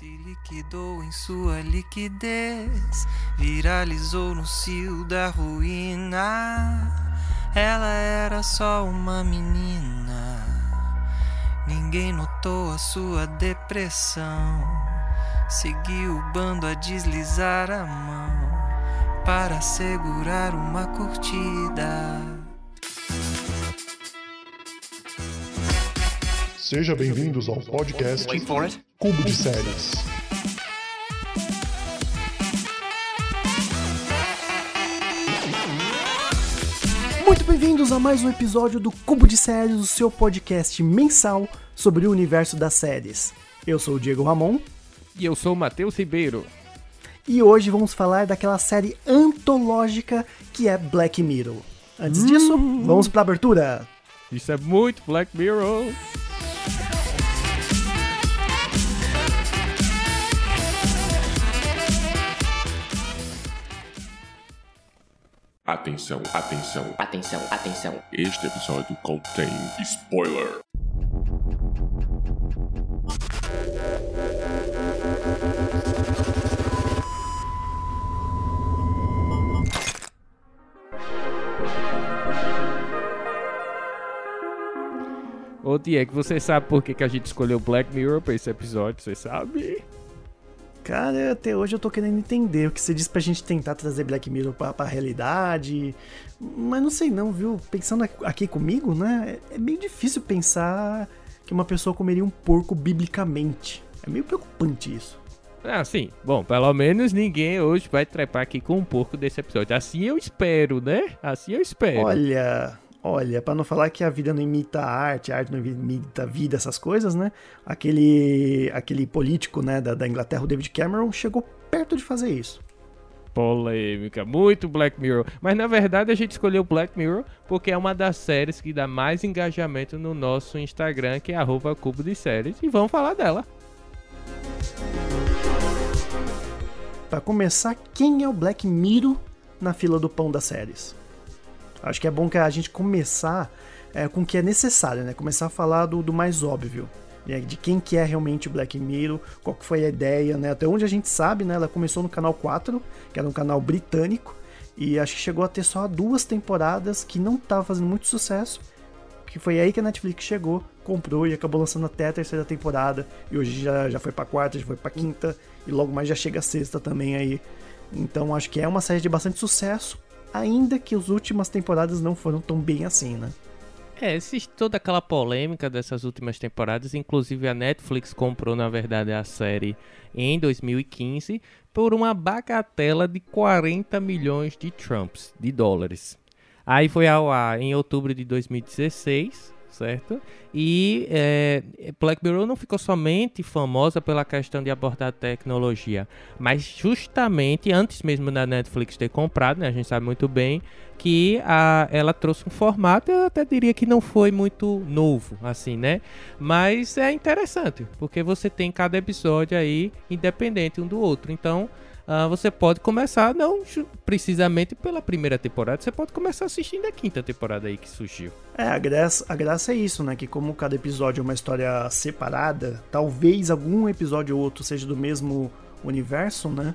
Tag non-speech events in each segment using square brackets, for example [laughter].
Se liquidou em sua liquidez, viralizou no cio da ruína. Ela era só uma menina, ninguém notou a sua depressão. Seguiu o bando a deslizar a mão para segurar uma curtida. Seja bem-vindos ao podcast Wait for it. Cubo de Séries. Muito bem-vindos a mais um episódio do Cubo de Séries, o seu podcast mensal sobre o universo das séries. Eu sou o Diego Ramon E eu sou o Matheus Ribeiro. e hoje vamos falar daquela série antológica que é Black Mirror. Antes disso, vamos para a abertura. Isso é muito Black Mirror. Atenção, atenção. Atenção, atenção. Este episódio contém spoiler. Ô Diego, você sabe por que, que a gente escolheu Black Mirror pra esse episódio? Você sabe? Cara, até hoje eu tô querendo entender o que você disse pra gente tentar trazer Black Mirror pra, pra realidade. Mas não sei não, viu? Pensando aqui comigo, né? É meio difícil pensar que uma pessoa comeria um porco biblicamente. É meio preocupante isso. Ah, sim. Bom, pelo menos ninguém hoje vai trepar aqui com um porco desse episódio. Assim eu espero, né? Assim eu espero. Olha, olha, pra não falar que a vida não imita a arte, a arte não imita a vida, essas coisas, né? Aquele, aquele político, né, da, da Inglaterra, o David Cameron, chegou perto de fazer isso. Polêmica, muito Black Mirror. Mas na verdade a gente escolheu Black Mirror porque é uma das séries que dá mais engajamento no nosso Instagram, que é arroba Cubo de Séries. E vamos falar dela. Pra começar, quem é o Black Mirror na fila do pão das séries? Acho que é bom que a gente começar é, com o que é necessário, né? Começar a falar do, do mais óbvio. De quem que é realmente o Black Mirror, qual que foi a ideia, né? Até onde a gente sabe, né? Ela começou no canal 4, que era um canal britânico, e acho que chegou a ter só duas temporadas que não tava fazendo muito sucesso. Que foi aí que a Netflix chegou, comprou e acabou lançando até a terceira temporada. E hoje já, já foi pra quarta, já foi pra quinta, e logo mais já chega a sexta também aí. Então acho que é uma série de bastante sucesso, ainda que as últimas temporadas não foram tão bem assim, né? É, existe toda aquela polêmica dessas últimas temporadas, inclusive a Netflix comprou, na verdade, a série em 2015 por uma bagatela de 40 milhões de Trumps, de dólares. Aí foi ao ar em outubro de 2016, certo? E é, Black Mirror não ficou somente famosa pela questão de abordar tecnologia, mas justamente antes mesmo da Netflix ter comprado, né, a gente sabe muito bem que a, ela trouxe um formato, eu até diria que não foi muito novo, assim, né? Mas é interessante, porque você tem cada episódio aí independente um do outro. Então, ah, você pode começar, não precisamente pela primeira temporada, você pode começar assistindo a quinta temporada aí que surgiu. É, a graça, a graça é isso, né? Que como cada episódio é uma história separada, talvez algum episódio ou outro seja do mesmo universo, né?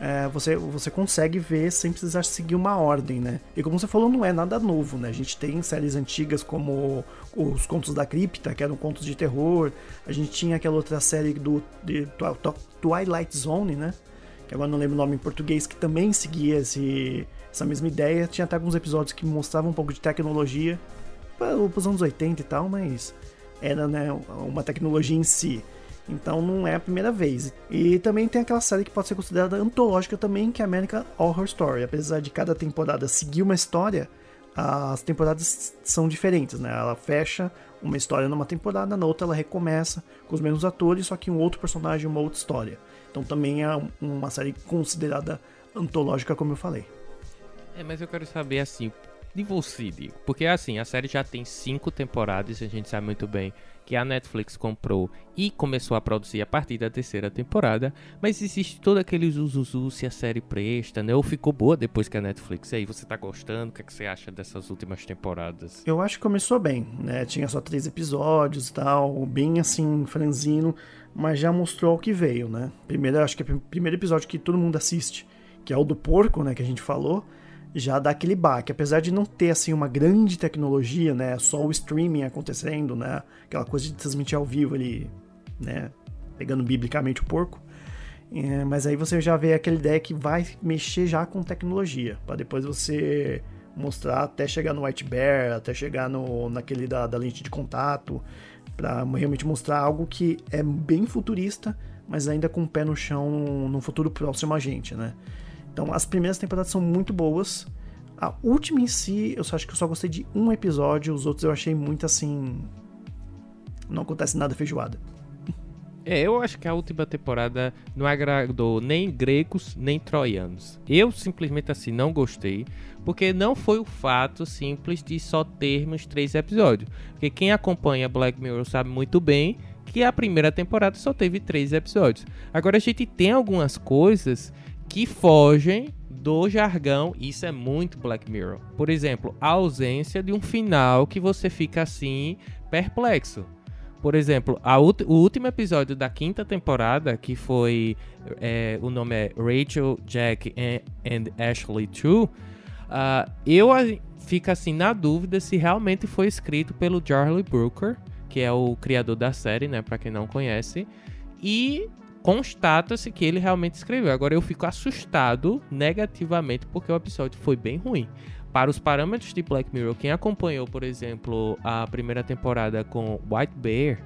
É, você, você consegue ver sem precisar seguir uma ordem, né? E como você falou, não é nada novo, né? A gente tem séries antigas como os Contos da Cripta, que eram contos de terror. A gente tinha aquela outra série do de Twi- Twi- Twilight Zone, né? Que agora não lembro o nome em português, que também seguia esse, essa mesma ideia. Tinha até alguns episódios que mostravam um pouco de tecnologia para os anos 80 e tal, mas era né, uma tecnologia em si. Então não é a primeira vez. E também tem aquela série que pode ser considerada antológica também, que é American Horror Story. Apesar de cada temporada seguir uma história, as temporadas são diferentes, né? Ela fecha uma história numa temporada, na outra ela recomeça com os mesmos atores, só que um outro personagem, uma outra história. Então também é uma série considerada antológica, como eu falei. É, mas eu quero saber assim, de você, Diego. Porque assim, a série já tem cinco temporadas, a gente sabe muito bem que a Netflix comprou e começou a produzir a partir da terceira temporada, mas existe todo aquele zuzuzu se a série presta, né? Ou ficou boa depois que a Netflix. E aí, você tá gostando? O que, é que você acha dessas últimas temporadas? Eu acho que começou bem, né? Tinha só três episódios e tal, bem assim, franzino, mas já mostrou o que veio, né? Primeiro, acho que é o primeiro episódio que todo mundo assiste, que é o do porco, né? Que a gente falou já dá aquele baque. Apesar de não ter assim uma grande tecnologia, né, só o streaming acontecendo, né, aquela coisa de transmitir ao vivo ali, né, pegando biblicamente o porco. É, mas aí você já vê aquela ideia que vai mexer já com tecnologia, para depois você mostrar até chegar no White Bear, até chegar no naquele da, da lente de contato, para realmente mostrar algo que é bem futurista, mas ainda com o pé no chão no futuro próximo a gente, né? Então as primeiras temporadas são muito boas. A última em si, eu só acho que eu só gostei de um episódio, os outros eu achei muito assim. Não acontece nada feijoada. É, eu acho que a última temporada não agradou nem gregos nem troianos. Eu simplesmente assim não gostei, porque não foi o fato simples de só termos três episódios. Porque quem acompanha Black Mirror sabe muito bem que a primeira temporada só teve três episódios. Agora a gente tem algumas coisas que fogem do jargão. Isso é muito Black Mirror. Por exemplo, a ausência de um final que você fica assim perplexo. Por exemplo, o último episódio da quinta temporada, que foi. É, o nome é Rachel, Jack and, and Ashley 2. Uh, eu fico assim na dúvida se realmente foi escrito pelo Charlie Brooker, que é o criador da série, né? Pra quem não conhece. E constata-se que ele realmente escreveu. Agora eu fico assustado negativamente porque o episódio foi bem ruim. Para os parâmetros de Black Mirror, quem acompanhou, por exemplo, a primeira temporada com White Bear,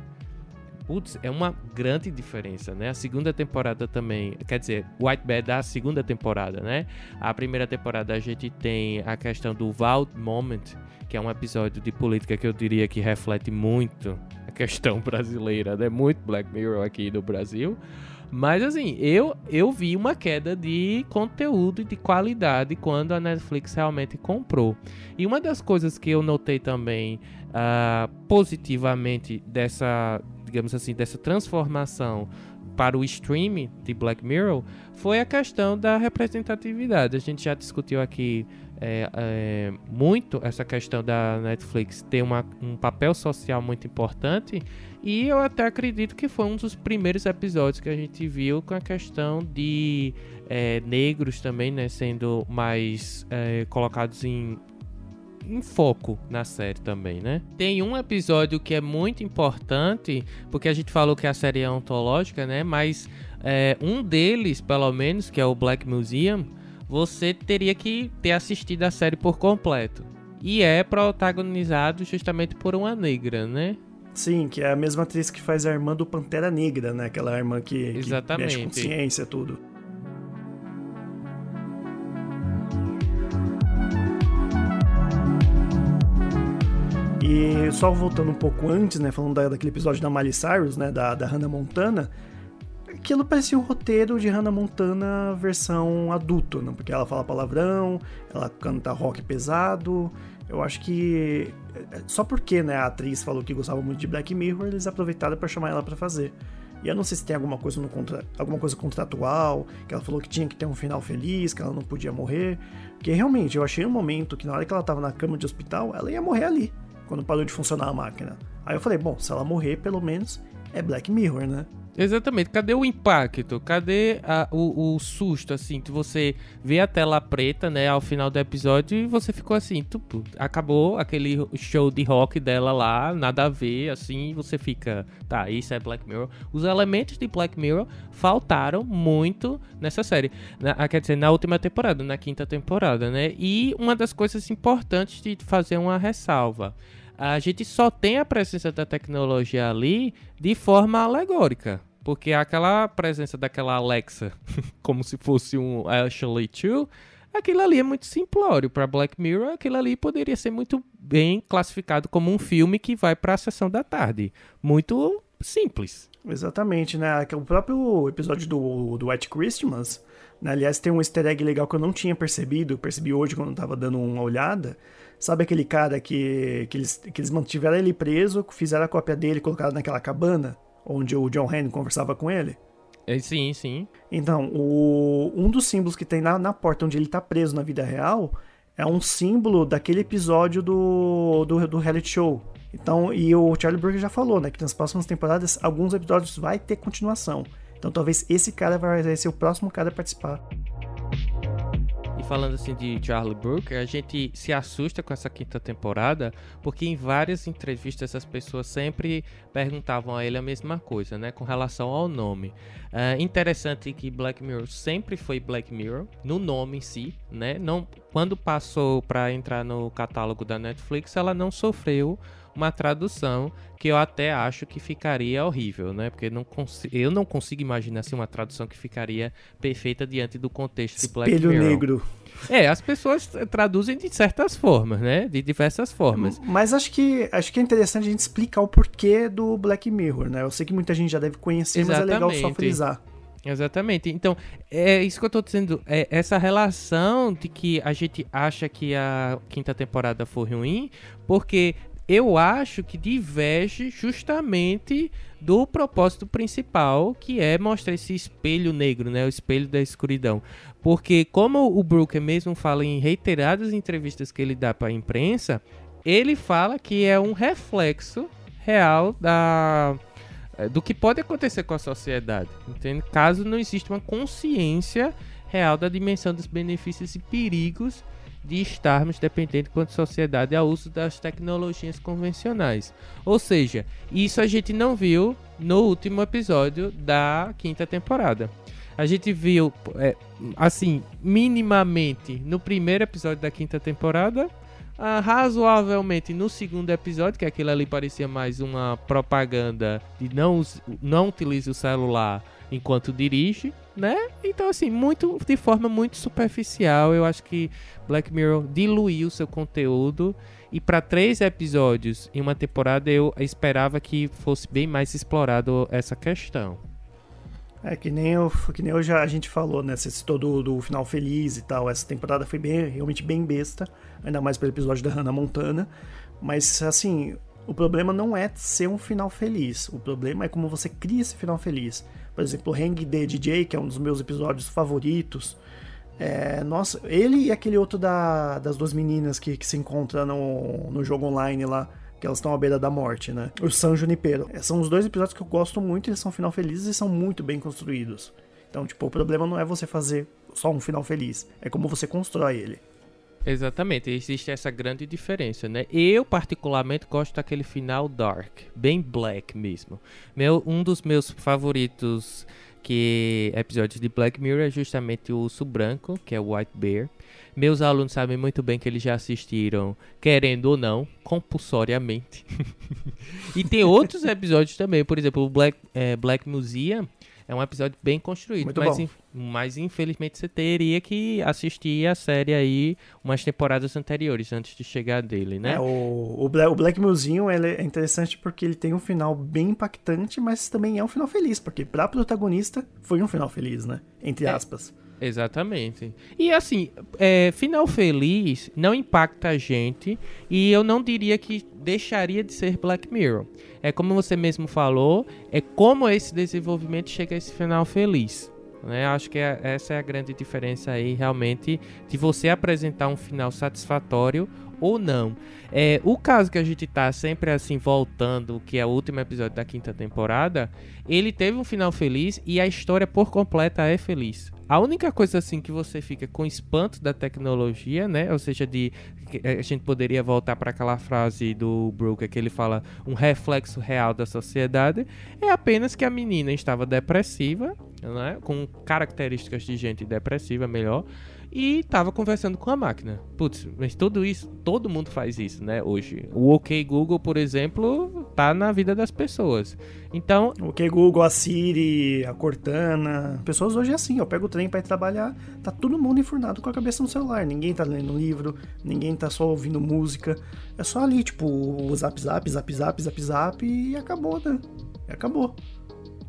putz, é uma grande diferença, né? A segunda temporada também, quer dizer, White Bear da segunda temporada, né? A primeira temporada a gente tem a questão do Vault Moment, que é um episódio de política que eu diria que reflete muito a questão [laughs] brasileira, né? Muito Black Mirror aqui no Brasil. Mas assim, eu, eu vi uma queda de conteúdo e de qualidade quando a Netflix realmente comprou. E uma das coisas que eu notei também uh, positivamente dessa, digamos assim, dessa transformação para o streaming de Black Mirror foi a questão da representatividade. A gente já discutiu aqui é, é, muito essa questão da Netflix ter uma, um papel social muito importante e eu até acredito que foi um dos primeiros episódios que a gente viu com a questão de é, negros também né, sendo mais é, colocados em em foco na série também, né? Tem um episódio que é muito importante, porque a gente falou que a série é ontológica, né? Mas é, um deles, pelo menos, que é o Black Museum, você teria que ter assistido a série por completo. E é protagonizado justamente por uma negra, né? Sim, que é a mesma atriz que faz a irmã do Pantera Negra, né? Aquela irmã que, Exatamente. que mexe com ciência tudo. E só voltando um pouco antes, né? Falando da, daquele episódio da Miley Cyrus, né? Da, da Hannah Montana aquilo parecia um roteiro de Hannah Montana versão adulto, né? porque ela fala palavrão, ela canta rock pesado. Eu acho que é, só porque né, a atriz falou que gostava muito de Black Mirror, eles aproveitaram para chamar ela para fazer. E eu não sei se tem alguma coisa no contra... alguma coisa contratual, que ela falou que tinha que ter um final feliz, que ela não podia morrer. Porque realmente eu achei um momento que na hora que ela tava na cama de hospital, ela ia morrer ali, quando parou de funcionar a máquina. Aí eu falei, bom, se ela morrer, pelo menos é Black Mirror, né? Exatamente. Cadê o impacto? Cadê a, o, o, susto, assim, que você vê a tela preta, né, ao final do episódio e você ficou assim, tupo, acabou aquele show de rock dela lá, nada a ver, assim, você fica, tá, isso é Black Mirror. Os elementos de Black Mirror faltaram muito nessa série. Na, ah, quer dizer, na última temporada, na quinta temporada, né? E uma das coisas importantes de fazer uma ressalva a gente só tem a presença da tecnologia ali de forma alegórica. Porque aquela presença daquela Alexa, [laughs] como se fosse um Ashley 2, aquilo ali é muito simplório. Para Black Mirror, aquilo ali poderia ser muito bem classificado como um filme que vai para a sessão da tarde. Muito simples. Exatamente, né? O próprio episódio do, do White Christmas, né? aliás, tem um easter egg legal que eu não tinha percebido, percebi hoje quando eu tava dando uma olhada. Sabe aquele cara que, que, eles, que eles mantiveram ele preso, fizeram a cópia dele, colocaram naquela cabana, onde o John Henry conversava com ele? É, sim, sim. Então, o, um dos símbolos que tem na, na porta onde ele tá preso na vida real é um símbolo daquele episódio do, do, do reality show. Então, e o Charlie Brooker já falou, né, que nas próximas temporadas alguns episódios vai ter continuação. Então, talvez esse cara vai ser o próximo cara a participar falando assim de Charlie Brooker, a gente se assusta com essa quinta temporada, porque em várias entrevistas as pessoas sempre perguntavam a ele a mesma coisa, né, com relação ao nome. É interessante que Black Mirror sempre foi Black Mirror no nome em si, né? Não, quando passou para entrar no catálogo da Netflix, ela não sofreu uma tradução que eu até acho que ficaria horrível, né? Porque não eu não consigo imaginar assim, uma tradução que ficaria perfeita diante do contexto Espelho de Black Mirror. Espelho negro. É, as pessoas traduzem de certas formas, né? De diversas formas. Mas acho que acho que é interessante a gente explicar o porquê do Black Mirror, né? Eu sei que muita gente já deve conhecer, Exatamente. mas é legal só frisar. Exatamente. Então, é isso que eu tô dizendo. É essa relação de que a gente acha que a quinta temporada foi ruim, porque eu acho que diverge justamente do propósito principal, que é mostrar esse espelho negro, né, o espelho da escuridão. Porque como o Brooker mesmo fala em reiteradas entrevistas que ele dá para a imprensa, ele fala que é um reflexo real da é, do que pode acontecer com a sociedade, entende? Caso não exista uma consciência real da dimensão dos benefícios e perigos de estarmos dependentes quanto sociedade ao uso das tecnologias convencionais. Ou seja, isso a gente não viu no último episódio da quinta temporada. A gente viu, é, assim, minimamente no primeiro episódio da quinta temporada, ah, razoavelmente no segundo episódio, que aquilo ali parecia mais uma propaganda de não, não utilize o celular enquanto dirige, né? Então, assim, muito de forma muito superficial, eu acho que Black Mirror diluiu seu conteúdo. E para três episódios em uma temporada, eu esperava que fosse bem mais explorado essa questão. É que nem, eu, que nem eu já, a gente falou, né? Você citou do, do final feliz e tal. Essa temporada foi bem, realmente bem besta, ainda mais pelo episódio da Hannah Montana. Mas, assim, o problema não é ser um final feliz. O problema é como você cria esse final feliz. Por exemplo, Hang the DJ, que é um dos meus episódios favoritos. É, nossa, ele e aquele outro da, das duas meninas que, que se encontram no, no jogo online lá, que elas estão à beira da morte, né? O San Junipero. É, são os dois episódios que eu gosto muito, eles são final felizes e são muito bem construídos. Então, tipo, o problema não é você fazer só um final feliz, é como você constrói ele. Exatamente, existe essa grande diferença, né? Eu particularmente gosto daquele final dark, bem black mesmo. Meu, um dos meus favoritos que episódios de Black Mirror é justamente o Urso Branco, que é o White Bear. Meus alunos sabem muito bem que eles já assistiram, querendo ou não, compulsoriamente. [laughs] e tem outros episódios também, por exemplo, o Black, é, Black Museum, é um episódio bem construído, Muito mas, in, mas infelizmente você teria que assistir a série aí umas temporadas anteriores antes de chegar dele, né? É, o, o, Black, o Black é interessante porque ele tem um final bem impactante, mas também é um final feliz, porque pra protagonista foi um final feliz, né? Entre é. aspas. É. Exatamente. E assim, é, final feliz não impacta a gente e eu não diria que deixaria de ser Black Mirror. É como você mesmo falou, é como esse desenvolvimento chega a esse final feliz. Né? Acho que é, essa é a grande diferença aí, realmente, de você apresentar um final satisfatório ou não. É, o caso que a gente tá sempre assim voltando, que é o último episódio da quinta temporada, ele teve um final feliz e a história por completa é feliz. A única coisa assim que você fica com espanto da tecnologia, né? Ou seja, de a gente poderia voltar para aquela frase do Brooker que ele fala um reflexo real da sociedade, é apenas que a menina estava depressiva, né? Com características de gente depressiva, melhor e tava conversando com a máquina. Putz, mas tudo isso, todo mundo faz isso, né, hoje. O OK Google, por exemplo, tá na vida das pessoas. Então, o OK Google, a Siri, a Cortana, pessoas hoje é assim, eu pego o trem para ir trabalhar, tá todo mundo enfurnado com a cabeça no celular, ninguém tá lendo livro, ninguém tá só ouvindo música, é só ali, tipo, o zap zap, zap zap, zap zap e acabou, né? E acabou.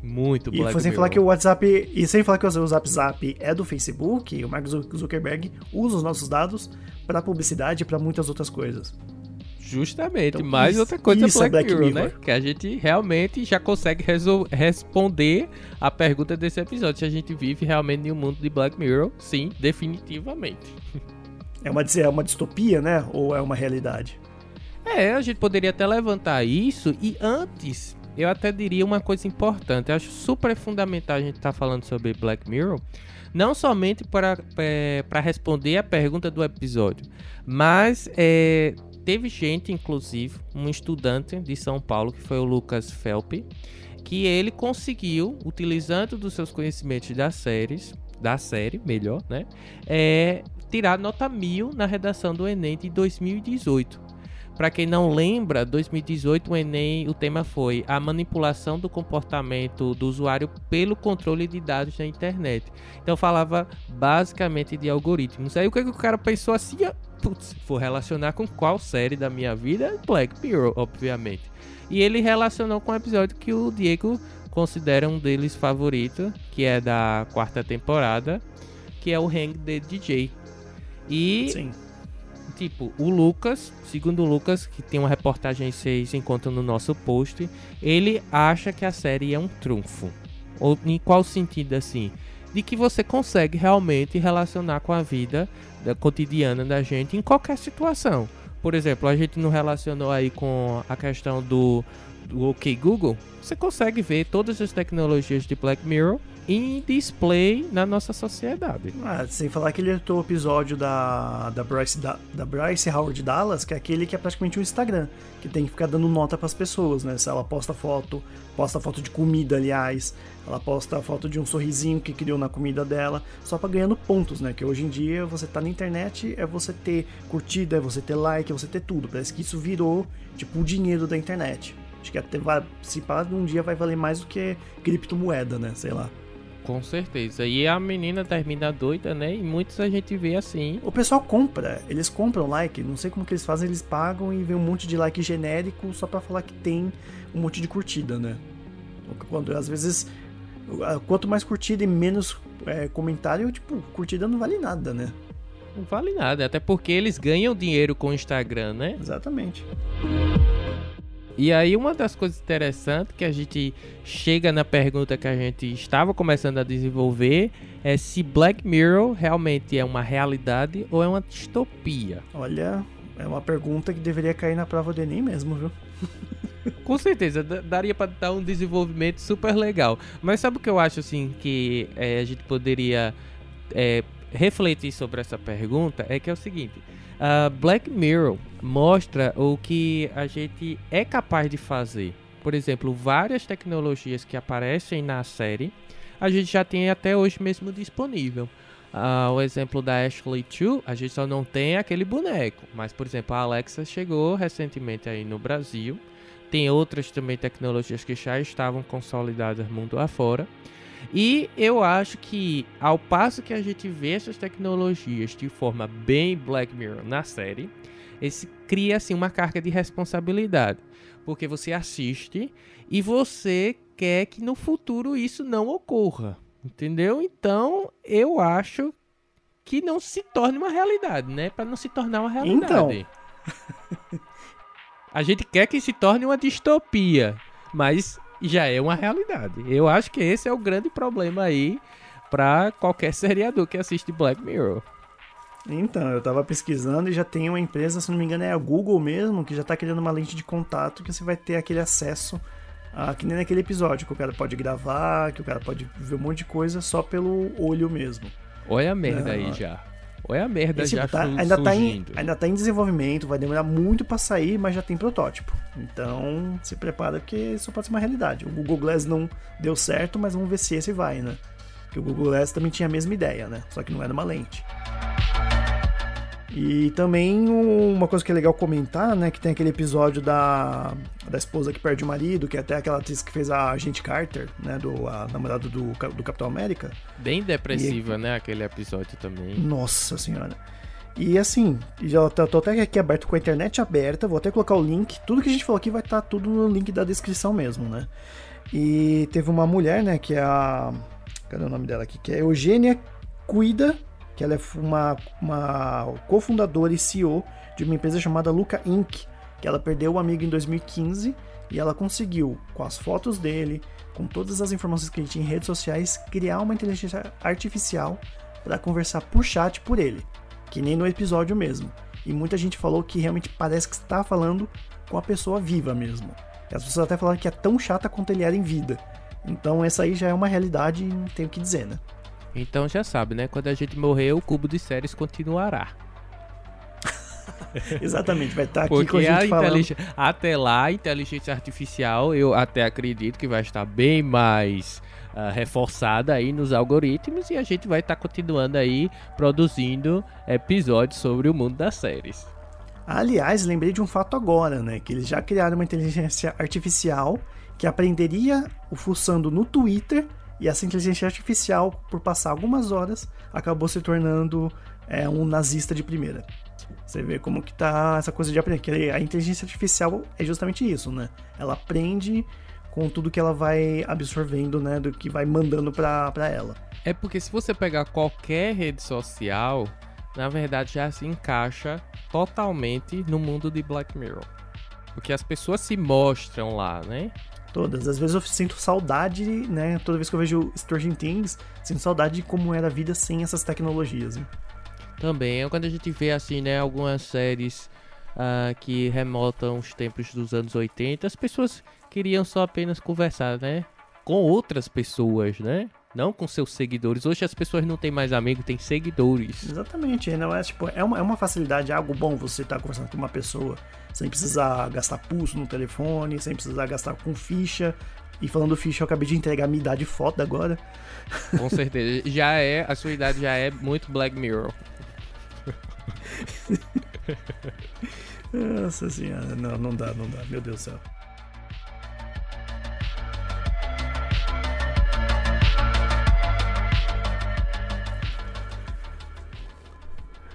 Muito E Black foi sem Mirror. falar que o WhatsApp. E sem falar que o Zap Zap é do Facebook, o Mark Zu- Zuckerberg usa os nossos dados pra publicidade e pra muitas outras coisas. Justamente, Então, mais isso- outra coisa isso é Black, Black Mirror, né? Mirror. Que a gente realmente já consegue responder a pergunta desse episódio. Se a gente vive realmente em um mundo de Black Mirror, sim, definitivamente. [laughs] É uma, é uma distopia, né? Ou é uma realidade? É, a gente poderia até levantar isso e antes, eu até diria uma coisa importante. Eu acho super fundamental a gente estar falando sobre Black Mirror, não somente para, é, responder a pergunta do episódio, mas é, teve gente, inclusive, um estudante de São Paulo, que foi o Lucas Felpe, que ele conseguiu, utilizando dos seus conhecimentos das séries, da série, melhor, né? É, tirar nota mil na redação do Enem de 2018. Para quem não lembra, 2018 o Enem, o tema foi a manipulação do comportamento do usuário pelo controle de dados na internet. Então falava basicamente de algoritmos. Aí o que, que o cara pensou assim? Putz, vou relacionar com qual série da minha vida? Black Mirror, obviamente. E ele relacionou com o episódio que o Diego considera um deles favorito, que é da quarta temporada, que é o Hang the DJ. E Sim. Tipo, o Lucas, segundo o Lucas, que tem uma reportagem que vocês encontram no nosso post, ele acha que a série é um trunfo. Ou em qual sentido assim? De que você consegue realmente relacionar com a vida da cotidiana da gente em qualquer situação. Por exemplo, a gente não relacionou aí com a questão do, do OK Google. Você consegue ver todas as tecnologias de Black Mirror em display na nossa sociedade. Ah, sem falar aquele outro episódio da, da, Bryce, da, da Bryce Howard Dallas, que é aquele que é praticamente um Instagram, que tem que ficar dando nota pras pessoas, né? Se ela posta foto, posta foto de comida, aliás, ela posta foto de um sorrisinho que criou na comida dela, só pra ganhando pontos, né? Que hoje em dia você tá na internet, é você ter curtida, é você ter like, é você ter tudo. Parece que isso virou, tipo, o dinheiro da internet. Acho que até vai, se pá, um dia vai valer mais do que criptomoeda, né? Sei lá. Com certeza. E a menina termina doida, né? E muitos a gente vê assim. O pessoal compra, eles compram like, não sei como que eles fazem, eles pagam e vem um monte de like genérico só pra falar que tem um monte de curtida, né? Quando às vezes quanto mais curtida e menos é, comentário, tipo, curtida não vale nada, né? Não vale nada. Até porque eles ganham dinheiro com o Instagram, né? Exatamente. E aí uma das coisas interessantes que a gente chega na pergunta que a gente estava começando a desenvolver é se Black Mirror realmente é uma realidade ou é uma distopia. Olha, é uma pergunta que deveria cair na prova do Enem mesmo, viu? [laughs] Com certeza, daria para dar um desenvolvimento super legal. Mas sabe o que eu acho assim que é, a gente poderia é, refletir sobre essa pergunta? É que é o seguinte: a Black Mirror mostra o que a gente é capaz de fazer. Por exemplo, várias tecnologias que aparecem na série, a gente já tem até hoje mesmo disponível. Ah, o exemplo da Ashley 2, a gente só não tem aquele boneco. Mas, por exemplo, a Alexa chegou recentemente aí no Brasil. Tem outras também tecnologias que já estavam consolidadas mundo afora. E eu acho que, ao passo que a gente vê essas tecnologias de forma bem Black Mirror na série, esse cria assim uma carga de responsabilidade. Porque você assiste e você quer que no futuro isso não ocorra. Entendeu? Então, eu acho que não se torne uma realidade, né? Para não se tornar uma realidade. [laughs] A gente quer que se torne uma distopia, mas já é uma realidade. Eu acho que esse é o grande problema aí para qualquer [laughs] seriador que assiste Black Mirror. Então, eu tava pesquisando e já tem uma empresa, se não me engano é a Google mesmo, que já tá criando uma lente de contato que você vai ter aquele acesso, a, que nem naquele episódio, que o cara pode gravar, que o cara pode ver um monte de coisa só pelo olho mesmo. Olha a merda Não. aí já. Olha a merda Esse, já tipo, tá- su- ainda, tá em, surgindo. ainda tá em desenvolvimento, vai demorar muito pra sair, mas já tem protótipo. Então, se prepara porque isso pode ser uma realidade. O Google Glass não deu certo, mas vamos ver se esse vai, né? Porque o Google Glass também tinha a mesma ideia, né? Só que não era uma lente. E também um- uma coisa que é legal comentar, né? Que tem aquele episódio da, da esposa que perde o marido, que é até aquela atriz que fez a Agente Carter, né? Do a namorado do, do Capitão América. Bem depressiva, né? Aquele episódio também. Nossa senhora. E assim, já tô, tô até aqui aberto com a internet aberta, vou até colocar o link. Tudo que a gente falou aqui vai estar tudo no link da descrição mesmo, né? E teve uma mulher, né, que é a. Cadê o nome dela aqui? Que é Eugênia Cuida, que ela é uma, uma cofundadora e CEO de uma empresa chamada Luca Inc., que ela perdeu o amigo em 2015 e ela conseguiu, com as fotos dele, com todas as informações que ele tinha em redes sociais, criar uma inteligência artificial para conversar por chat por ele, que nem no episódio mesmo. E muita gente falou que realmente parece que está falando com a pessoa viva mesmo. E as pessoas até falaram que é tão chata quanto ele era em vida. Então essa aí já é uma realidade e não tem o que dizer, né? Então já sabe, né? Quando a gente morrer, o cubo de séries continuará. [laughs] Exatamente, vai estar aqui Porque com a gente a inteligência, até lá, a inteligência artificial, eu até acredito que vai estar bem mais ah, reforçada aí nos algoritmos e a gente vai estar continuando aí produzindo episódios sobre o mundo das séries. Aliás, lembrei de um fato agora, né? Que eles já criaram uma inteligência artificial que aprenderia o fuçando no Twitter e essa inteligência artificial, por passar algumas horas, acabou se tornando é, um nazista de primeira. Você vê como que tá essa coisa de aprender. A inteligência artificial é justamente isso, né? Ela aprende com tudo que ela vai absorvendo, né? Do que vai mandando pra, pra ela. É porque se você pegar qualquer rede social, na verdade já se encaixa totalmente no mundo de Black Mirror. Porque as pessoas se mostram lá, né? Todas. Às vezes eu sinto saudade, né? Toda vez que eu vejo Stranger Things, sinto saudade de como era a vida sem essas tecnologias. Né? Também é quando a gente vê assim, né, algumas séries ah, que remontam os tempos dos anos 80, as pessoas queriam só apenas conversar, né? Com outras pessoas, né? Não com seus seguidores. Hoje as pessoas não têm mais amigos, têm seguidores. Exatamente, não é tipo, é uma, é uma facilidade, é algo bom você estar conversando com uma pessoa sem precisar gastar pulso no telefone, sem precisar gastar com ficha. E falando ficha, eu acabei de entregar a minha idade foda agora. Com [laughs] certeza. Já é, a sua idade já é muito Black Mirror. Nossa senhora, não, não dá, não dá, meu Deus do céu.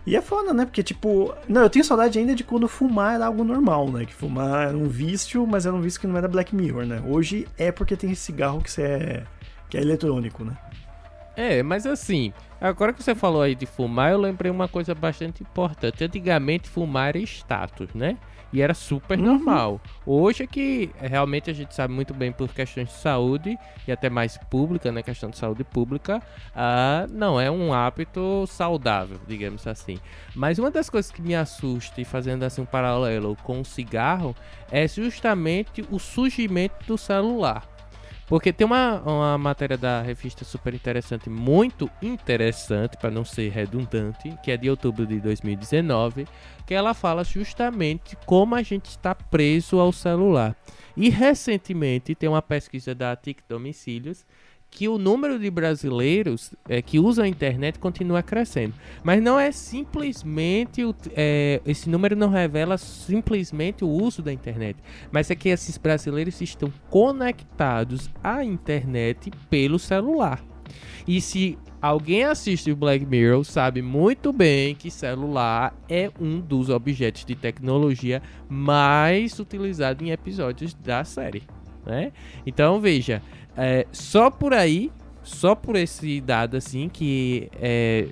E é foda, né? Porque, tipo, não, eu tenho saudade ainda de quando fumar era algo normal, né? Que fumar era um vício, mas era um vício que não era Black Mirror, né? Hoje é porque tem cigarro que, é, que é eletrônico, né? É, mas assim, agora que você falou aí de fumar, eu lembrei uma coisa bastante importante. Antigamente fumar era status, né? E era super Uhum. normal. Hoje é que realmente a gente sabe muito bem por questões de saúde e até mais pública, né? Questão de saúde pública, ah, não é um hábito saudável, digamos assim. Mas uma das coisas que me assusta, e fazendo assim um paralelo com o cigarro, é justamente o surgimento do celular. Porque tem uma, uma matéria da revista super interessante, muito interessante, para não ser redundante, que é de outubro de 2019, que ela fala justamente como a gente está preso ao celular. E recentemente tem uma pesquisa da TIC Domicílios que o número de brasileiros é, que usam a internet continua crescendo. Mas não é simplesmente. O, é, esse número não revela simplesmente o uso da internet. Mas é que esses brasileiros estão conectados à internet pelo celular. E se alguém assiste o Black Mirror, sabe muito bem que celular é um dos objetos de tecnologia mais utilizado em episódios da série. Né? Então veja, é, só por aí, só por esse dado assim, que é,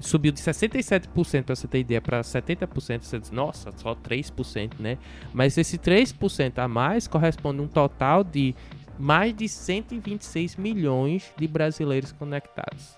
subiu de 67% para você ter ideia para 70%, você diz, nossa, só 3%, né? Mas esse 3% a mais corresponde a um total de mais de 126 milhões de brasileiros conectados.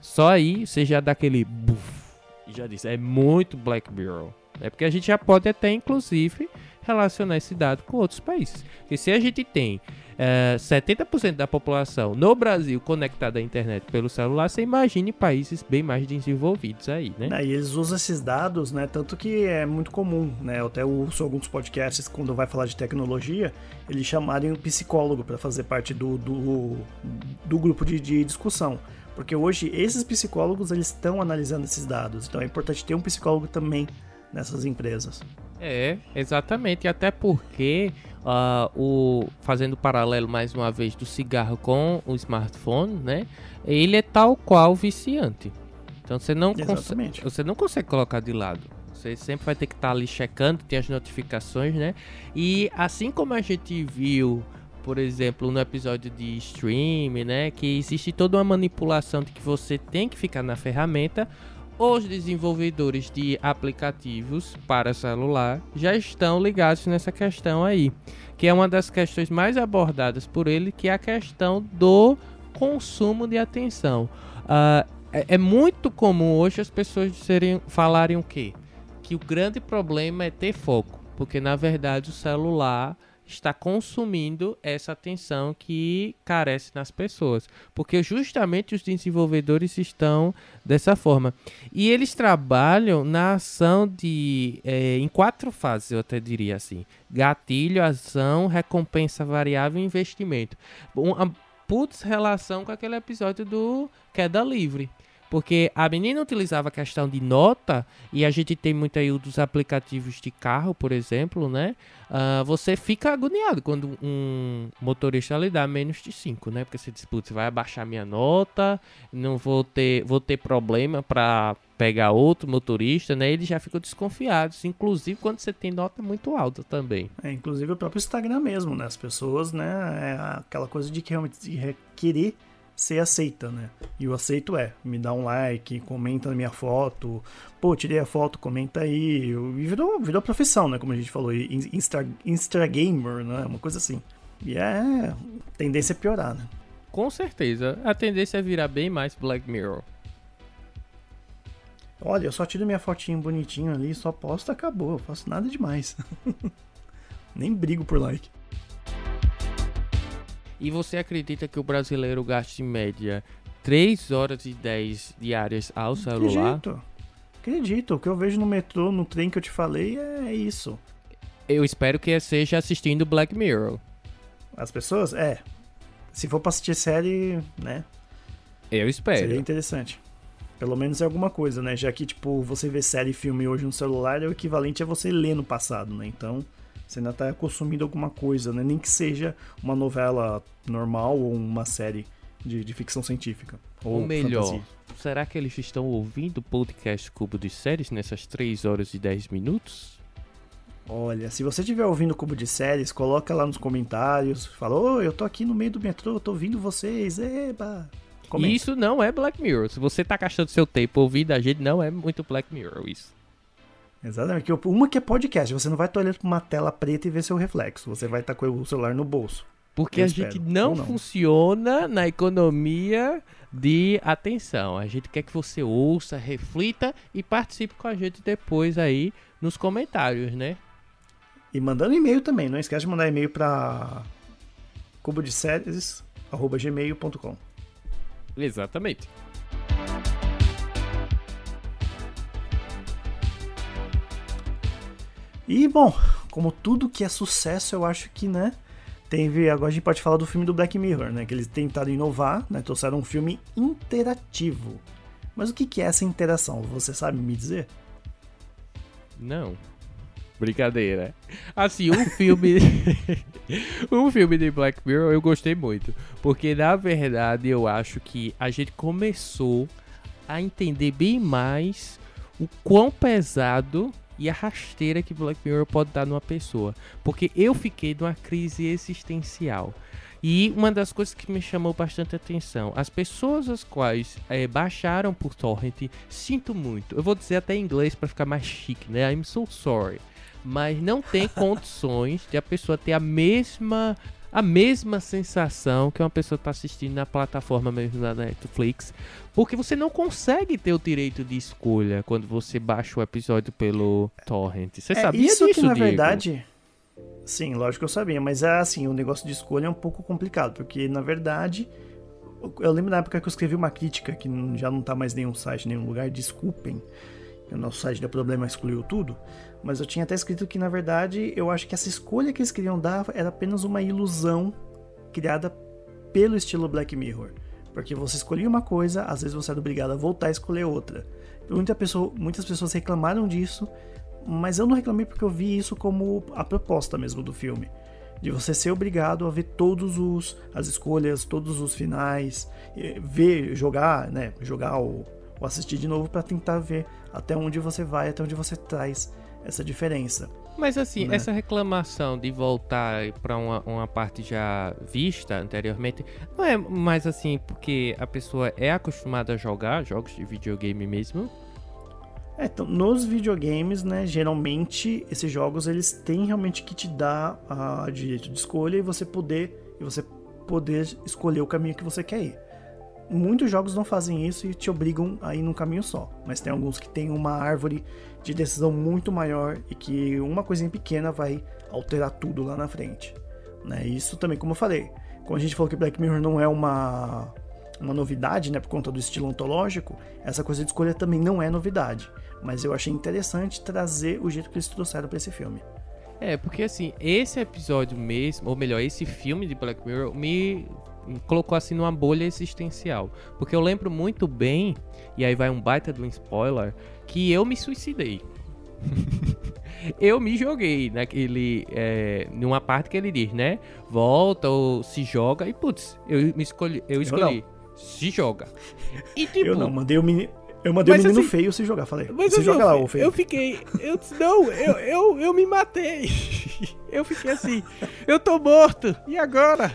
Só aí você já dá aquele buff e já diz, é muito Black Mirror. É porque a gente já pode até, inclusive, relacionar esse dado com outros países. Porque se a gente tem é, 70% da população no Brasil conectada à internet pelo celular, você imagine países bem mais desenvolvidos aí, né? Né, E eles usam esses dados, né? Tanto que é muito comum, né? Eu até ouço alguns podcasts quando vai falar de tecnologia, eles chamarem um psicólogo para fazer parte do, do, do grupo de, de discussão. Porque hoje esses psicólogos eles estão analisando esses dados. Então é importante ter um psicólogo também nessas empresas. É, exatamente. Até porque, ah, o, fazendo paralelo mais uma vez do cigarro com o smartphone, né? Ele é tal qual viciante. Então você não, consegue, você não consegue colocar de lado. Você sempre vai ter que estar ali checando, tem as notificações, né? E assim como a gente viu por exemplo, no episódio de stream, né, que existe toda uma manipulação de que você tem que ficar na ferramenta, os desenvolvedores de aplicativos para celular já estão ligados nessa questão aí, que é uma das questões mais abordadas por ele, que é a questão do consumo de atenção. Uh, é, é, muito comum hoje as pessoas serem, falarem o quê? Que o grande problema é ter foco, porque na verdade o celular está consumindo essa atenção que carece nas pessoas, porque justamente os desenvolvedores estão dessa forma e eles trabalham na ação de é, em quatro fases, eu até diria assim: gatilho, ação, recompensa variável e investimento. Uma putz relação com aquele episódio do Queda Livre. Porque a menina utilizava a questão de nota, e a gente tem muito aí dos aplicativos de carro, por exemplo, né? Uh, você fica agoniado quando um motorista lhe dá menos de 5, né? Porque você diz, putz, vai abaixar minha nota, não vou ter, vou ter problema para pegar outro motorista, né? Eles já ficam desconfiados, inclusive quando você tem nota muito alta também. É, inclusive o próprio Instagram mesmo, né? As pessoas, né? É aquela coisa de que realmente querer ser aceita, né? E o aceito é, me dá um like, comenta na minha foto, pô, tirei a foto, comenta aí. E virou, virou profissão, né? Como a gente falou, Insta, Instagamer, né? Uma coisa assim. E é tendência a piorar, né? Com certeza. A tendência é virar bem mais Black Mirror. Olha, eu só tiro minha fotinha bonitinha ali, só posto, acabou. Eu faço nada demais. [laughs] Nem brigo por like. E você acredita que o brasileiro gasta em média 3 horas e 10 diárias ao celular? Acredito. Acredito. O que eu vejo no metrô, no trem que eu te falei, é isso. Eu espero que seja assistindo Black Mirror. As pessoas? É. Se for pra assistir série, né? Eu espero. Seria interessante. Pelo menos é alguma coisa, né? Já que, tipo, você vê série e filme hoje no celular é o equivalente a você ler no passado, né? Então, você ainda está consumindo alguma coisa, né? Nem que seja uma novela normal ou uma série de, de ficção científica. Ou, ou melhor, fantasia. será que eles estão ouvindo o podcast Cubo de Séries nessas 3 horas e 10 minutos? Olha, se você estiver ouvindo o Cubo de Séries, coloca lá nos comentários. Fala, ô, oh, eu tô aqui no meio do metrô, tô ouvindo vocês, eba! Comenta. Isso não é Black Mirror. Se você tá gastando seu tempo ouvindo a gente, não é muito Black Mirror isso. Exatamente. Uma que é podcast, você não vai estar olhando para uma tela preta e ver seu reflexo. Você vai estar com o celular no bolso. Porque a gente não, não, funciona na economia de atenção. A gente quer que você ouça, reflita e participe com a gente depois aí nos comentários, né? E mandando e-mail também. Não esquece de mandar e-mail para cubodeséries.gmail.com Exatamente. E, bom, como tudo que é sucesso, eu acho que, né? Teve, agora a gente pode falar do filme do Black Mirror, né? Que eles tentaram inovar, né? Trouxeram um filme interativo. Mas o que é essa interação? Você sabe me dizer? Não. Brincadeira. Assim, o um filme. o [laughs] filme de Black Mirror eu gostei muito. Porque na verdade eu acho que a gente começou a entender bem mais o quão pesado e a rasteira que Black Mirror pode dar numa pessoa. Porque eu fiquei numa crise existencial. E uma das coisas que me chamou bastante atenção, as pessoas as quais é, baixaram por torrent, sinto muito. Eu vou dizer até em inglês para ficar mais chique, né? I'm so sorry. Mas não tem [laughs] condições de a pessoa ter a mesma a mesma sensação que uma pessoa está assistindo na plataforma mesmo da Netflix, porque você não consegue ter o direito de escolha quando você baixa o episódio pelo torrent. Você é, sabia isso disso, que, na Diego? verdade, sim, lógico que eu sabia, mas é assim, o negócio de escolha é um pouco complicado, porque na verdade eu lembro na época que eu escrevi uma crítica que já não está mais nenhum site, nenhum lugar, desculpem. O nosso site deu problema, excluiu tudo. Mas eu tinha até escrito que, na verdade, eu acho que essa escolha que eles queriam dar era apenas uma ilusão criada pelo estilo Black Mirror. Porque você escolhia uma coisa, às vezes você era obrigado a voltar a escolher outra. Muita pessoa, muitas pessoas reclamaram disso, mas eu não reclamei porque eu vi isso como a proposta mesmo do filme. De você ser obrigado a ver todos os as escolhas, todos os finais, ver, jogar, né, jogar ou, ou assistir de novo para tentar ver até onde você vai, até onde você traz essa diferença. Mas assim, Né? essa reclamação de voltar pra uma, uma parte já vista anteriormente, não é mais assim porque a pessoa é acostumada a jogar jogos de videogame mesmo? É, então, nos videogames, né, geralmente esses jogos eles têm realmente que te dar a direito de escolha e você poder e você poder escolher o caminho que você quer ir. Muitos jogos não fazem isso e te obrigam a ir num caminho só, mas tem alguns que têm uma árvore de decisão muito maior e que uma coisinha pequena vai alterar tudo lá na frente. Né? Isso também, como eu falei, quando a gente falou que Black Mirror não é uma uma novidade, né, por conta do estilo ontológico, essa coisa de escolha também não é novidade. Mas eu achei interessante trazer o jeito que eles trouxeram pra esse filme. É, porque assim, esse episódio mesmo, ou melhor, esse filme de Black Mirror me colocou assim numa bolha existencial. Porque eu lembro muito bem, e aí vai um baita de um spoiler, que eu me suicidei. [laughs] eu me joguei naquele. É, numa parte que ele diz, né? Volta ou se joga. E putz, eu me escolhi. Eu escolhi. se joga. E tipo. eu não, mandei o menino. Eu mandei o Mas, menino assim, feio se jogar, falei. Mas se assim, joga eu, lá, ô feio. eu fiquei. Eu disse, não, eu, eu, eu me matei. [laughs] Eu fiquei assim, eu tô morto. E agora?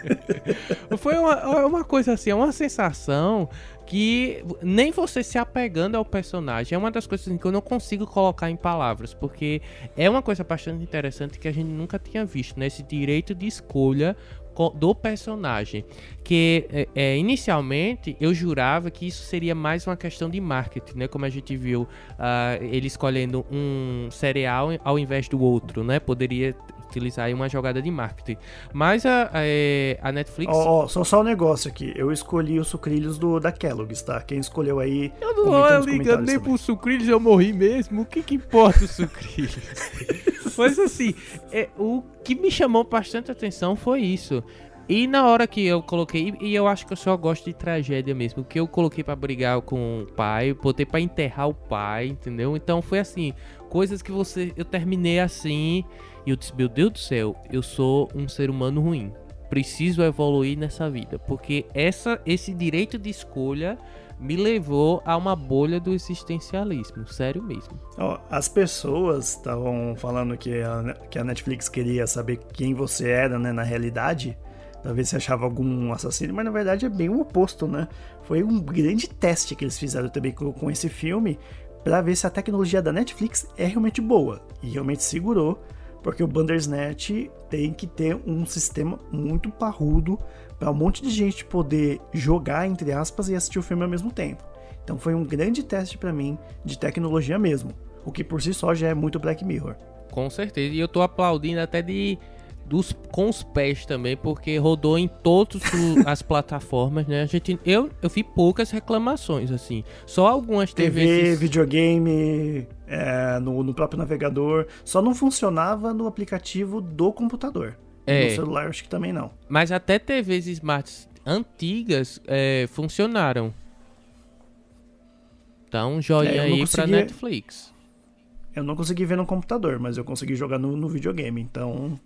[laughs] Foi uma, uma coisa assim, é uma sensação que nem você se apegando ao personagem é uma das coisas assim, que eu não consigo colocar em palavras, porque é uma coisa bastante interessante que a gente nunca tinha visto, né? Esse direito de escolha co- do personagem. Que é, é, inicialmente eu jurava que isso seria mais uma questão de marketing, né? Como a gente viu ah, ele escolhendo um cereal ao invés do outro, né? Poderia utilizar aí uma jogada de marketing. Mas a, a, é, a Netflix. Ó, ó, só, só um negócio aqui. Eu escolhi os sucrilhos do, da Kellogg's, tá? Quem escolheu aí. Eu não tô ligando nem pro sucrilhos, eu morri mesmo. O que que importa o sucrilhos? [laughs] Mas assim, é, o que me chamou bastante atenção foi isso. E na hora que eu coloquei, e eu acho que eu só gosto de tragédia mesmo, que eu coloquei pra brigar com o pai, botei pra enterrar o pai, entendeu? Então foi assim, coisas que você, eu terminei assim, e eu disse, meu Deus do céu, eu sou um ser humano ruim. Preciso evoluir nessa vida, porque essa, esse direito de escolha me levou a uma bolha do existencialismo, sério mesmo. Ó, as pessoas estavam falando que a, que a Netflix queria saber quem você era, né, na realidade, pra ver se achava algum assassino, mas na verdade é bem o oposto, né? Foi um grande teste que eles fizeram também com, com esse filme pra ver se a tecnologia da Netflix é realmente boa e realmente segurou, porque o Bandersnatch tem que ter um sistema muito parrudo pra um monte de gente poder jogar entre aspas e assistir o filme ao mesmo tempo. Então foi um grande teste pra mim de tecnologia mesmo, o que por si só já é muito Black Mirror. Com certeza. E eu tô aplaudindo até de dos com os pés também, porque rodou em todas [laughs] as plataformas, né? A gente, eu, eu vi poucas reclamações, assim. Só algumas TV, TVs. videogame, é, no, no próprio navegador, só não funcionava no aplicativo do computador. É. No celular acho que também não. Mas até TVs smarts antigas é, funcionaram. Então, joinha É, eu não aí pra conseguia- Netflix. Eu não consegui ver no computador, mas eu consegui jogar no, no videogame, então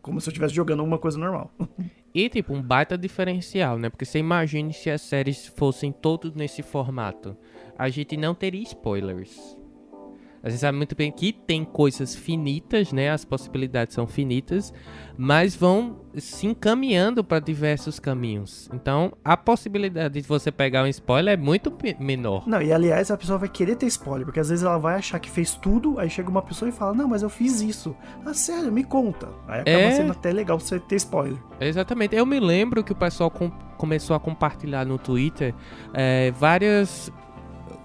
como se eu estivesse jogando alguma coisa normal. E, tipo, um baita diferencial, né? Porque você imagine se as séries fossem todas nesse formato. A gente não teria spoilers. A gente sabe muito bem que tem coisas finitas, né? As possibilidades são finitas, mas vão se encaminhando para diversos caminhos. Então, a possibilidade de você pegar um spoiler é muito menor. Não, e aliás, a pessoa vai querer ter spoiler, porque às vezes ela vai achar que fez tudo, aí chega uma pessoa e fala: Não, mas eu fiz isso. Ah, sério, me conta. Aí acaba É. sendo até legal você ter spoiler. Exatamente. Eu me lembro que o pessoal com- começou a compartilhar no Twitter é, várias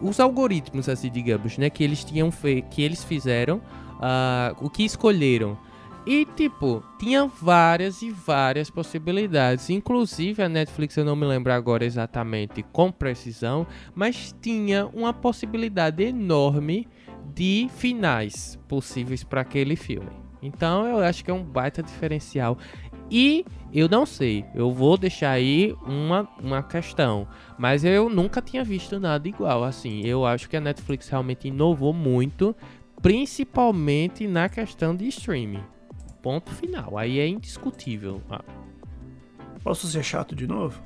os algoritmos, assim, digamos, né, que eles tinham que eles fizeram, ah, o que escolheram. E, tipo, tinha várias e várias possibilidades. Inclusive, a Netflix, eu não me lembro agora exatamente com precisão, mas tinha uma possibilidade enorme de finais possíveis para aquele filme. Então, eu acho que é um baita diferencial. E eu não sei, eu vou deixar aí uma, uma questão, mas eu nunca tinha visto nada igual. Assim, eu acho que a Netflix realmente inovou muito, principalmente na questão de streaming. Ponto final. Aí é indiscutível. Ah, Posso ser chato de novo?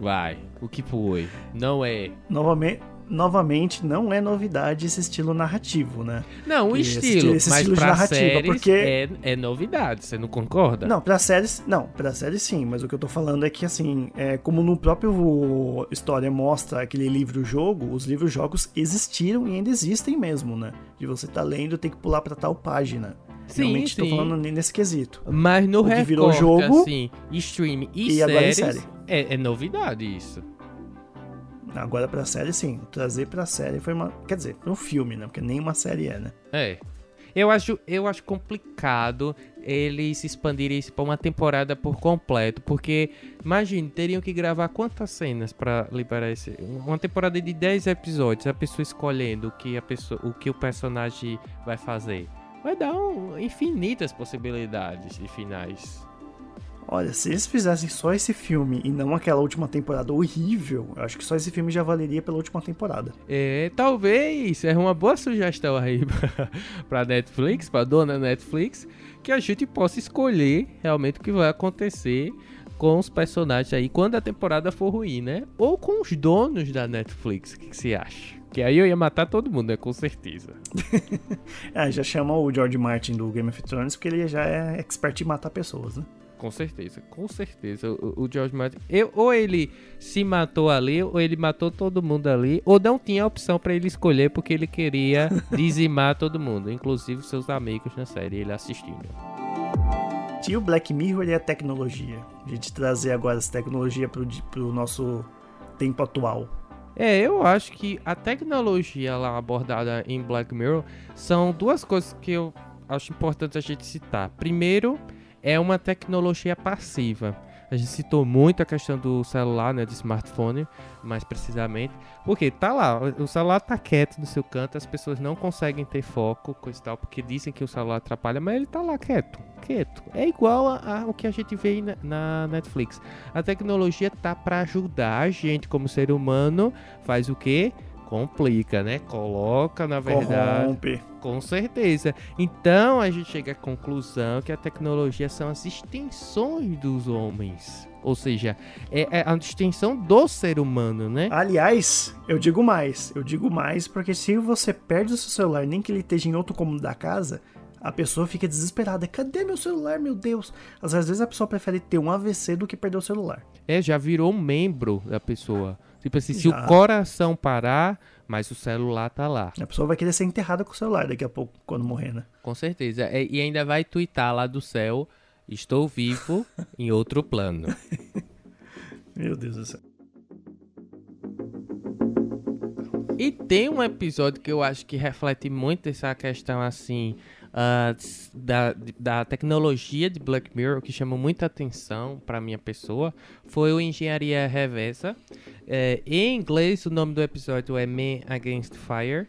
vai. O que foi? Não é. Novamente, novamente, não é novidade esse estilo narrativo, né? Não, o Esse estilo, estilo- esse mas estilo de pra narrativa, séries porque- é, é novidade, você não concorda? Não, pra séries, não, pra séries sim, mas o que eu tô falando é que assim, é, como no próprio história mostra aquele livro-jogo, os livros-jogos existiram e ainda existem mesmo, né? De você tá lendo, tem que pular pra tal página. Sim, Realmente tô sim. falando nesse quesito. Mas no O que recorte, virou jogo, assim, stream e, e séries, série. É, é novidade isso. Agora pra série sim, trazer pra série foi uma, quer dizer, foi um filme, né? Porque nem uma série é, né? É. Eu acho, eu acho complicado eles expandirem isso pra uma temporada por completo, porque imagine, teriam que gravar quantas cenas pra liberar esse, uma temporada de 10 episódios, a pessoa escolhendo o que a pessoa, o que o personagem vai fazer. Vai dar um, infinitas possibilidades de finais. Olha, se eles fizessem só esse filme e não aquela última temporada horrível, eu acho que só esse filme já valeria pela última temporada. É, talvez é uma boa sugestão aí [laughs] pra- Netflix, pra dona Netflix, que a gente possa escolher realmente o que vai acontecer com os personagens aí quando a temporada for ruim, né? Ou com os donos da Netflix, o que, que você acha? Que aí eu ia matar todo mundo, né? Com certeza. Ah, [laughs] já chama o George Martin do Game of Thrones porque ele já é expert em matar pessoas, né? Com certeza, com certeza. O, o George Martin. Eu, ou ele se matou ali, ou ele matou todo mundo ali, ou não tinha opção pra ele escolher porque ele queria [laughs] dizimar todo mundo, inclusive seus amigos na série, ele assistindo. E o Black Mirror e a tecnologia. A gente trazer agora essa tecnologia di- pro nosso tempo atual. É, eu acho que a tecnologia lá abordada em Black Mirror são duas coisas que eu acho importante a gente citar. Primeiro, é uma tecnologia passiva. A gente citou muito a questão do celular, né, do smartphone, mais precisamente, porque tá lá, o celular tá quieto no seu canto, as pessoas não conseguem ter foco, coisa tal, porque dizem que o celular atrapalha, mas ele tá lá quieto, quieto. É igual ao que a gente vê na, na Netflix. A tecnologia tá para ajudar a gente como ser humano, faz o quê? Complica, né? Coloca, na verdade. Corrompe. Com certeza. Então a gente chega à conclusão que a tecnologia são as extensões dos homens. Ou seja, é, é a extensão do ser humano, né? Aliás, eu digo mais. Eu digo mais porque se você perde o seu celular, nem que ele esteja em outro cômodo da casa, a pessoa fica desesperada. Cadê meu celular, meu Deus? Às vezes a pessoa prefere ter um AVC do que perder o celular. É, já virou um membro da pessoa. Tipo assim, se Já. o coração parar, mas o celular tá lá. A pessoa vai querer ser enterrada com o celular daqui a pouco, quando morrer, né? Com certeza. É, E ainda vai twittar lá do céu: Estou vivo em outro plano. [laughs] Meu Deus do céu. E tem um episódio que eu acho que reflete muito essa questão assim s- da, da tecnologia de Black Mirror que chamou muita atenção para minha pessoa foi o Engenharia Reversa. É, em inglês o nome do episódio é Man Against Fire.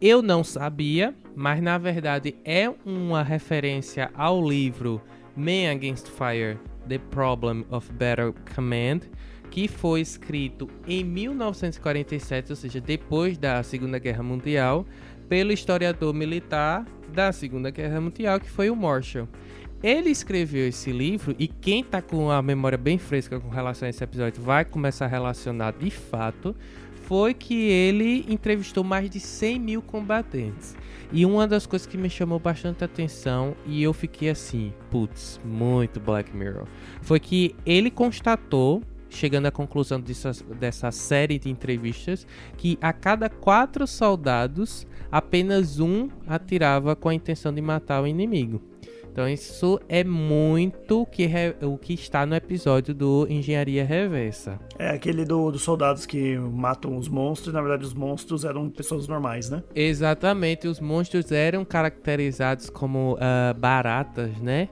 Eu não sabia, mas na verdade é uma referência ao livro Man Against Fire: The Problem of Better Command, que foi escrito em 1947, ou seja, depois da Segunda Guerra Mundial, pelo historiador militar da Segunda Guerra Mundial, que foi o Marshall. Ele escreveu esse livro e quem tá com a memória bem fresca com relação a esse episódio vai começar a relacionar de fato foi que ele entrevistou mais de 100 mil combatentes. E uma das coisas que me chamou bastante atenção e eu fiquei assim, putz, muito Black Mirror, foi que ele constatou, chegando à conclusão dessa, dessa série de entrevistas, que a cada quatro soldados, apenas um atirava com a intenção de matar o inimigo. Então isso é muito que re- o que está no episódio do Engenharia Reversa. É aquele do- dos soldados que matam os monstros, na verdade os monstros eram pessoas normais, né? Exatamente, os monstros eram caracterizados como ah, baratas, né?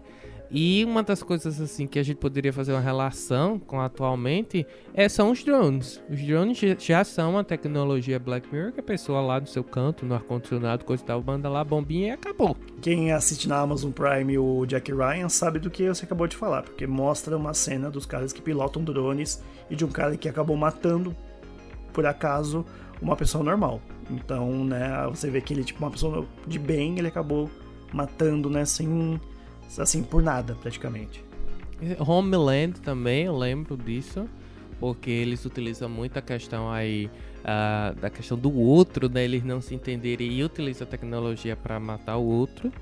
E uma das coisas assim que a gente poderia fazer uma relação com atualmente é, são os drones. Os drones já- são uma tecnologia Black Mirror que a pessoa lá no seu canto, no ar-condicionado, coisa e tal, manda lá bombinha e acabou. Quem assiste na Amazon Prime o Jack Ryan sabe do que você acabou de falar, porque mostra uma cena dos caras que pilotam drones e de um cara que acabou matando, por acaso, uma pessoa normal. Então, né, você vê que ele, tipo, uma pessoa de bem, ele acabou matando, né, sem. Assim, por nada, praticamente. Homeland também, eu lembro disso. porque eles utilizam muito a questão aí uh, da questão do outro, né? Eles não se entenderem e utilizam a tecnologia para matar o outro.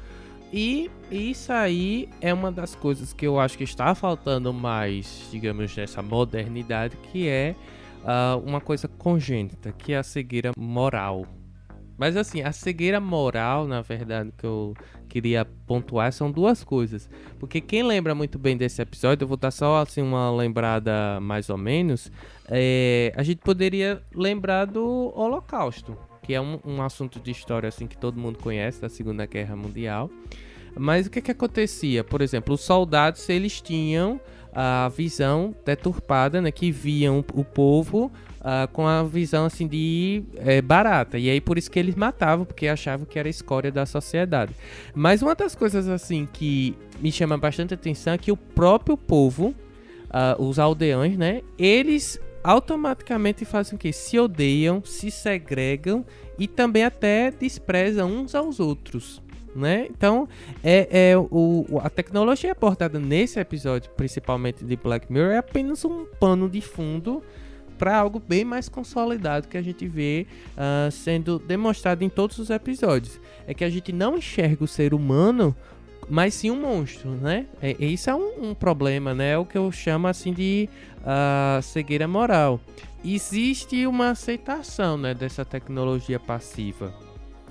E isso aí é uma das coisas que eu acho que está faltando mais, digamos, nessa modernidade, que é uh, uma coisa congênita, que é a cegueira moral. Mas assim, a cegueira moral, na verdade, que eu queria pontuar são duas coisas. Porque quem lembra muito bem desse episódio, eu vou dar só assim uma lembrada mais ou menos. É, a gente poderia lembrar do Holocausto, que é um, um assunto de história assim que todo mundo conhece da Segunda Guerra Mundial. Mas o que que acontecia? Por exemplo, os soldados eles tinham a visão deturpada, né, que viam o povo uh, com a visão assim de é, barata. E aí por isso que eles matavam, porque achavam que era escória da sociedade. Mas uma das coisas assim que me chama bastante atenção é que o próprio povo, uh, os aldeões, né, eles automaticamente fazem o que? Se odeiam, se segregam e também até desprezam uns aos outros. Né? Então, é, é o, a tecnologia abordada nesse episódio, principalmente de Black Mirror, é apenas um pano de fundo para algo bem mais consolidado que a gente vê uh, sendo demonstrado em todos os episódios. É que a gente não enxerga o ser humano, mas sim um monstro, né? É, isso é um, um, problema, né? É o que eu chamo assim de uh, cegueira moral. Existe uma aceitação, né, dessa tecnologia passiva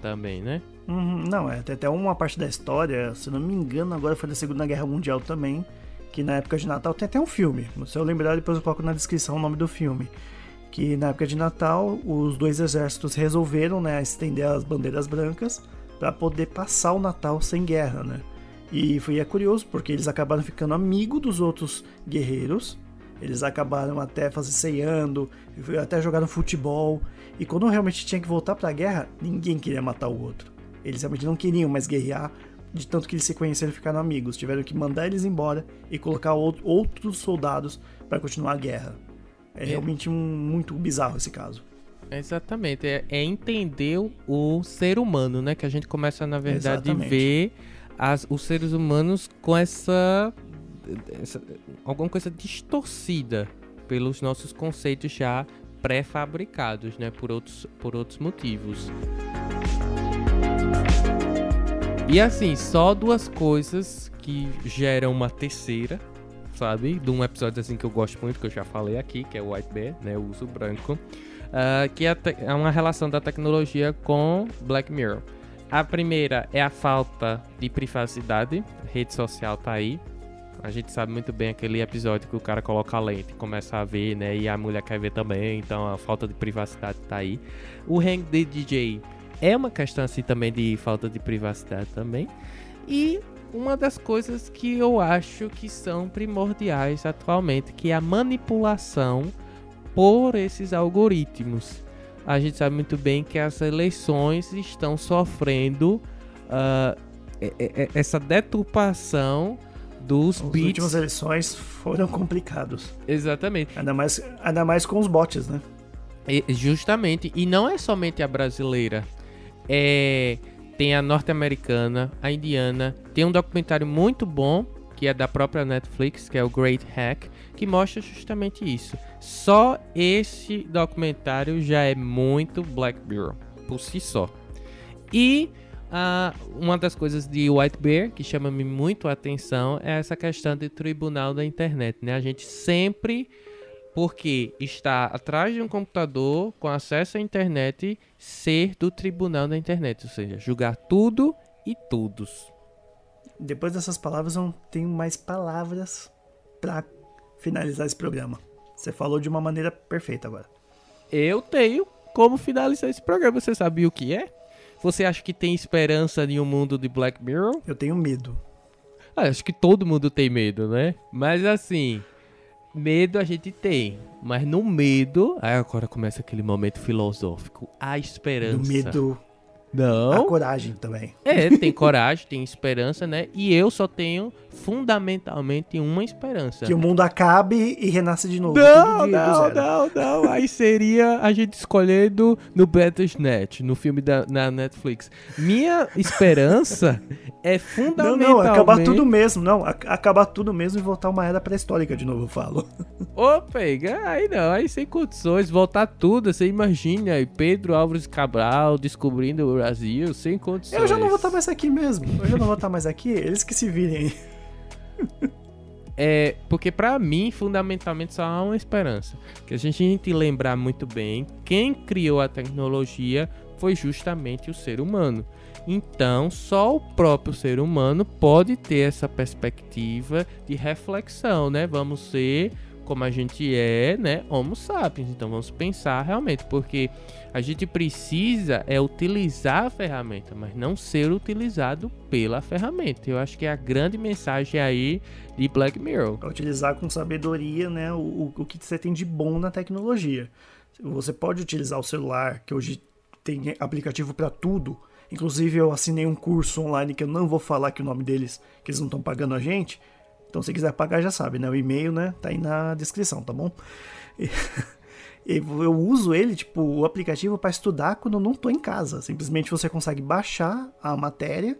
também, né? Uhum, não, é, até uma parte da história, se não me engano, agora foi da Segunda Guerra Mundial também, que na época de Natal tem até um filme. Se eu lembrar, depois eu coloco na descrição o nome do filme. Que na época de Natal, os dois exércitos resolveram né, estender as bandeiras brancas para poder passar o Natal sem guerra, né? E foi é curioso porque eles acabaram ficando amigos dos outros guerreiros. Eles acabaram até fazendo ceando, até jogaram futebol. E quando realmente tinha que voltar para a guerra, ninguém queria matar o outro. Eles realmente não queriam mais guerrear, de tanto que eles se conheceram e ficaram amigos. Tiveram que mandar eles embora e colocar outros soldados para continuar a guerra. É, é realmente um, muito bizarro esse caso. Exatamente, é, é, entender o ser humano, né? Que a gente começa, na verdade, a ver as, os seres humanos com essa, essa. alguma coisa distorcida pelos nossos conceitos já pré-fabricados, né? Por outros, por outros motivos. E assim, só duas coisas que geram uma terceira, sabe? De um episódio assim que eu gosto muito, que eu já falei aqui, que é o White Bear, né? O uso branco. Uh, que é, é uma relação da tecnologia com Black Mirror. A primeira é a falta de privacidade. Rede social tá aí. A gente sabe muito bem aquele episódio que o cara coloca a lente, começa a ver, né? E a mulher quer ver também, então a falta de privacidade tá aí. O Hang the DJ é uma questão assim também de falta de privacidade também. E uma das coisas que eu acho que são primordiais atualmente, que é a manipulação por esses algoritmos. A gente sabe muito bem que as eleições estão sofrendo uh, essa deturpação dos As bits. As últimas eleições foram complicados. Exatamente. Ainda mais, ainda mais com os bots, né? E, justamente. E não é somente a brasileira. É, tem a norte-americana, a indiana. Tem um documentário muito bom, que é da própria Netflix, que é o Great Hack, que mostra justamente isso. Só esse documentário já é muito Black Mirror, por si só. E uh, uma das coisas de White Bear que chama-me muito a atenção é essa questão de tribunal da internet. Né? A gente sempre porque está atrás de um computador com acesso à internet ser do tribunal da internet, ou seja, julgar tudo e todos. Depois dessas palavras, não tenho mais palavras para finalizar esse programa. Você falou de uma maneira perfeita agora. Eu tenho como finalizar esse programa. Você sabia o que é? Você acha que tem esperança em um mundo de Black Mirror? Eu tenho medo. Ah, acho que todo mundo tem medo, né? Mas assim, Medo a gente tem, mas no medo, aí agora começa aquele momento filosófico, a esperança. No medo Não. A coragem também. É, tem coragem, tem esperança, né? E eu só tenho fundamentalmente uma esperança. Que o mundo acabe e renasce de novo. Não, não, não, não. Aí seria a gente escolhendo no Battlesnet, no filme da na Netflix. Minha esperança é Não, fundamentalmente... não, acabar tudo mesmo. Não, ac- acabar tudo mesmo e voltar uma era pré-histórica de novo, eu falo. [laughs] Ô, pega, aí não, aí sem condições, voltar tudo, você imagina aí, Pedro Álvares Cabral descobrindo Brasil, sem condições. Eu já não vou estar mais aqui mesmo. Eu já não vou estar mais aqui. Eles que se virem aí. [laughs] É, porque pra mim, fundamentalmente, só há uma esperança. Que a gente, a gente lembrar muito bem, quem criou a tecnologia foi justamente o ser humano. Então, só o próprio ser humano pode ter essa perspectiva de reflexão, né? Vamos ser como a gente é, né? Homo sapiens. Então, vamos pensar realmente, porque a gente precisa é utilizar a ferramenta, mas não ser utilizado pela ferramenta. Eu acho que é a grande mensagem aí de Black Mirror. Pra utilizar com sabedoria, né, o, o que você tem de bom na tecnologia. Você pode utilizar o celular, que hoje tem aplicativo para tudo. Inclusive, eu assinei um curso online que eu não vou falar que o nome deles, que eles não estão pagando a gente. Então, se quiser pagar, já sabe, né? O e-mail, né? Tá aí na descrição, tá bom? E- [laughs] eu uso ele, tipo, o aplicativo para estudar quando eu não tô em casa. Simplesmente você consegue baixar a matéria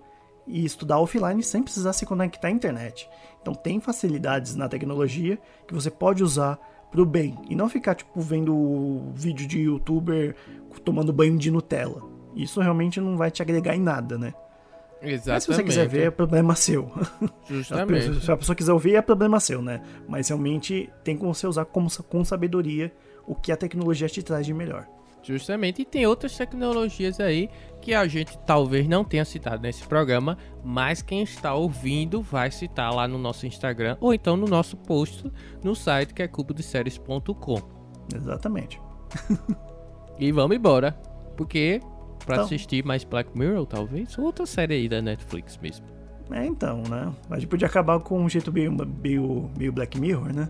e estudar offline sem precisar se conectar à internet. Então tem facilidades na tecnologia que você pode usar pro bem e não ficar tipo vendo vídeo de youtuber tomando banho de Nutella. Isso realmente não vai te agregar em nada, né? Exatamente. Mas se você quiser ver, é problema seu. Justamente. [laughs] Se a pessoa quiser ouvir, é problema seu, né? Mas realmente tem como você usar como, com sabedoria o que a tecnologia te traz de melhor. Justamente. E tem outras tecnologias aí que a gente talvez não tenha citado nesse programa, mas quem está ouvindo vai citar lá no nosso Instagram ou então no nosso post no site que é cubodeséries.com. Exatamente. E vamos embora. Porque pra Então. assistir mais Black Mirror, talvez, ou outra série aí da Netflix mesmo. É então, né? A gente podia acabar com um jeito meio, meio, meio Black Mirror, né?